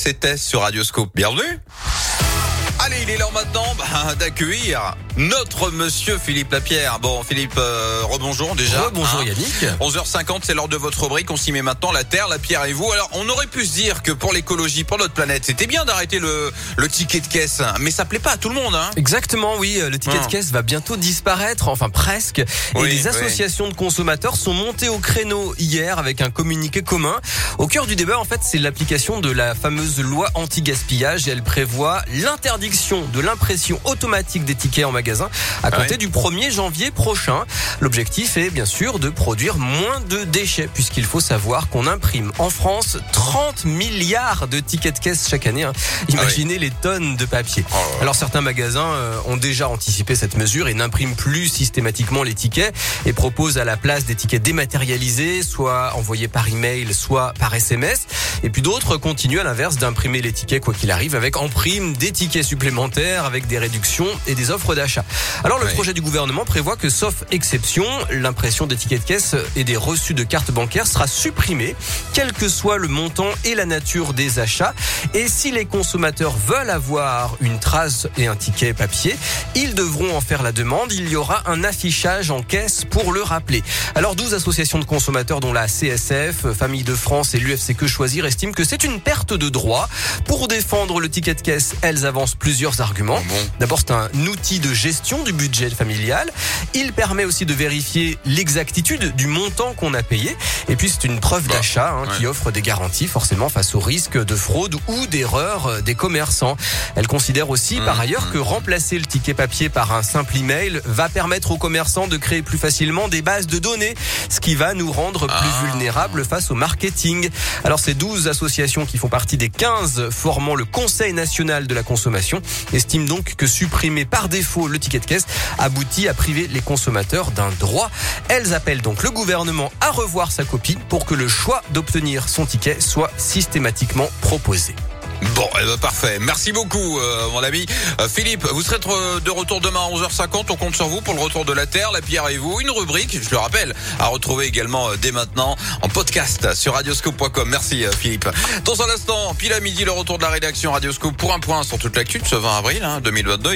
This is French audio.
c'était sur Radioscope. Bienvenue. Allez, il est l'heure maintenant bah, d'accueillir notre monsieur Philippe Lapierre. Bon, Philippe, euh, rebonjour déjà. Bonjour Yannick. 11h50, c'est l'heure de votre rubrique. On s'y met maintenant, la Terre, la Pierre et vous. Alors, on aurait pu se dire que pour l'écologie, pour notre planète, c'était bien d'arrêter le, le ticket de caisse. Mais ça plaît pas à tout le monde. Hein. Exactement, oui. Le ticket Ah. de caisse va bientôt disparaître, enfin presque. Et les oui. associations de consommateurs sont montées au créneau hier avec un communiqué commun. Au cœur du débat, en fait, c'est l'application de la fameuse loi anti-gaspillage. Elle prévoit l'interdiction de l'impression automatique des tickets en magasin à compter Ouais. du 1er janvier prochain. L'objectif est bien sûr de produire moins de déchets puisqu'il faut savoir qu'on imprime en France 30 milliards de tickets de caisse chaque année. hein. Imaginez les tonnes de papier. Oh. Alors certains magasins euh, ont déjà anticipé cette mesure et n'impriment plus systématiquement les tickets et proposent à la place des tickets dématérialisés, soit envoyés par email, soit par SMS. Et puis d'autres continuent à l'inverse d'imprimer les tickets quoi qu'il arrive avec en prime des tickets supplémentaires avec des réductions et des offres d'achat. Alors le Oui. projet du gouvernement prévoit que sauf exception, l'impression des tickets de caisse et des reçus de cartes bancaires sera supprimée, quel que soit le montant et la nature des achats. Et si les consommateurs veulent avoir une trace et un ticket papier, ils devront en faire la demande. Il y aura un affichage en caisse pour le rappeler. Alors 12 associations de consommateurs dont la CSF, Famille de France et l'UFC Que Choisir estiment que c'est une perte de droit. Pour défendre le ticket de caisse, elles avancent plusieurs arguments. Bon. D'abord, c'est un outil de gestion du budget familial. Il permet aussi de vérifier l'exactitude du montant qu'on a payé. Et puis, c'est une preuve Bah, d'achat hein, ouais. qui offre des garanties forcément face au risque de fraude ou d'erreur euh, des commerçants. Elle considère aussi par Mmh, ailleurs que remplacer le ticket papier par un simple email va permettre aux commerçants de créer plus facilement des bases de données, ce qui va nous rendre plus Ah. vulnérables face au marketing. Alors ces 12 associations qui font partie des 15 formant le Conseil national de la consommation estiment donc que supprimer par défaut le ticket de caisse aboutit à priver les consommateurs d'un droit. Elles appellent donc le gouvernement à revoir sa copie pour que le choix d'obtenir son ticket soit systématiquement proposé. Bon, eh ben, parfait. Merci beaucoup, euh, mon ami. Euh, Philippe, vous serez de retour demain à 11h50. On compte sur vous pour le retour de la Terre, la Pierre et vous. Une rubrique, je le rappelle, à retrouver également euh, dès maintenant en podcast sur radioscope.com. Merci, Philippe. Dans un instant, pile à midi, le retour de la rédaction Radioscope pour un point sur toute l'actu de ce 20 avril hein, 2022.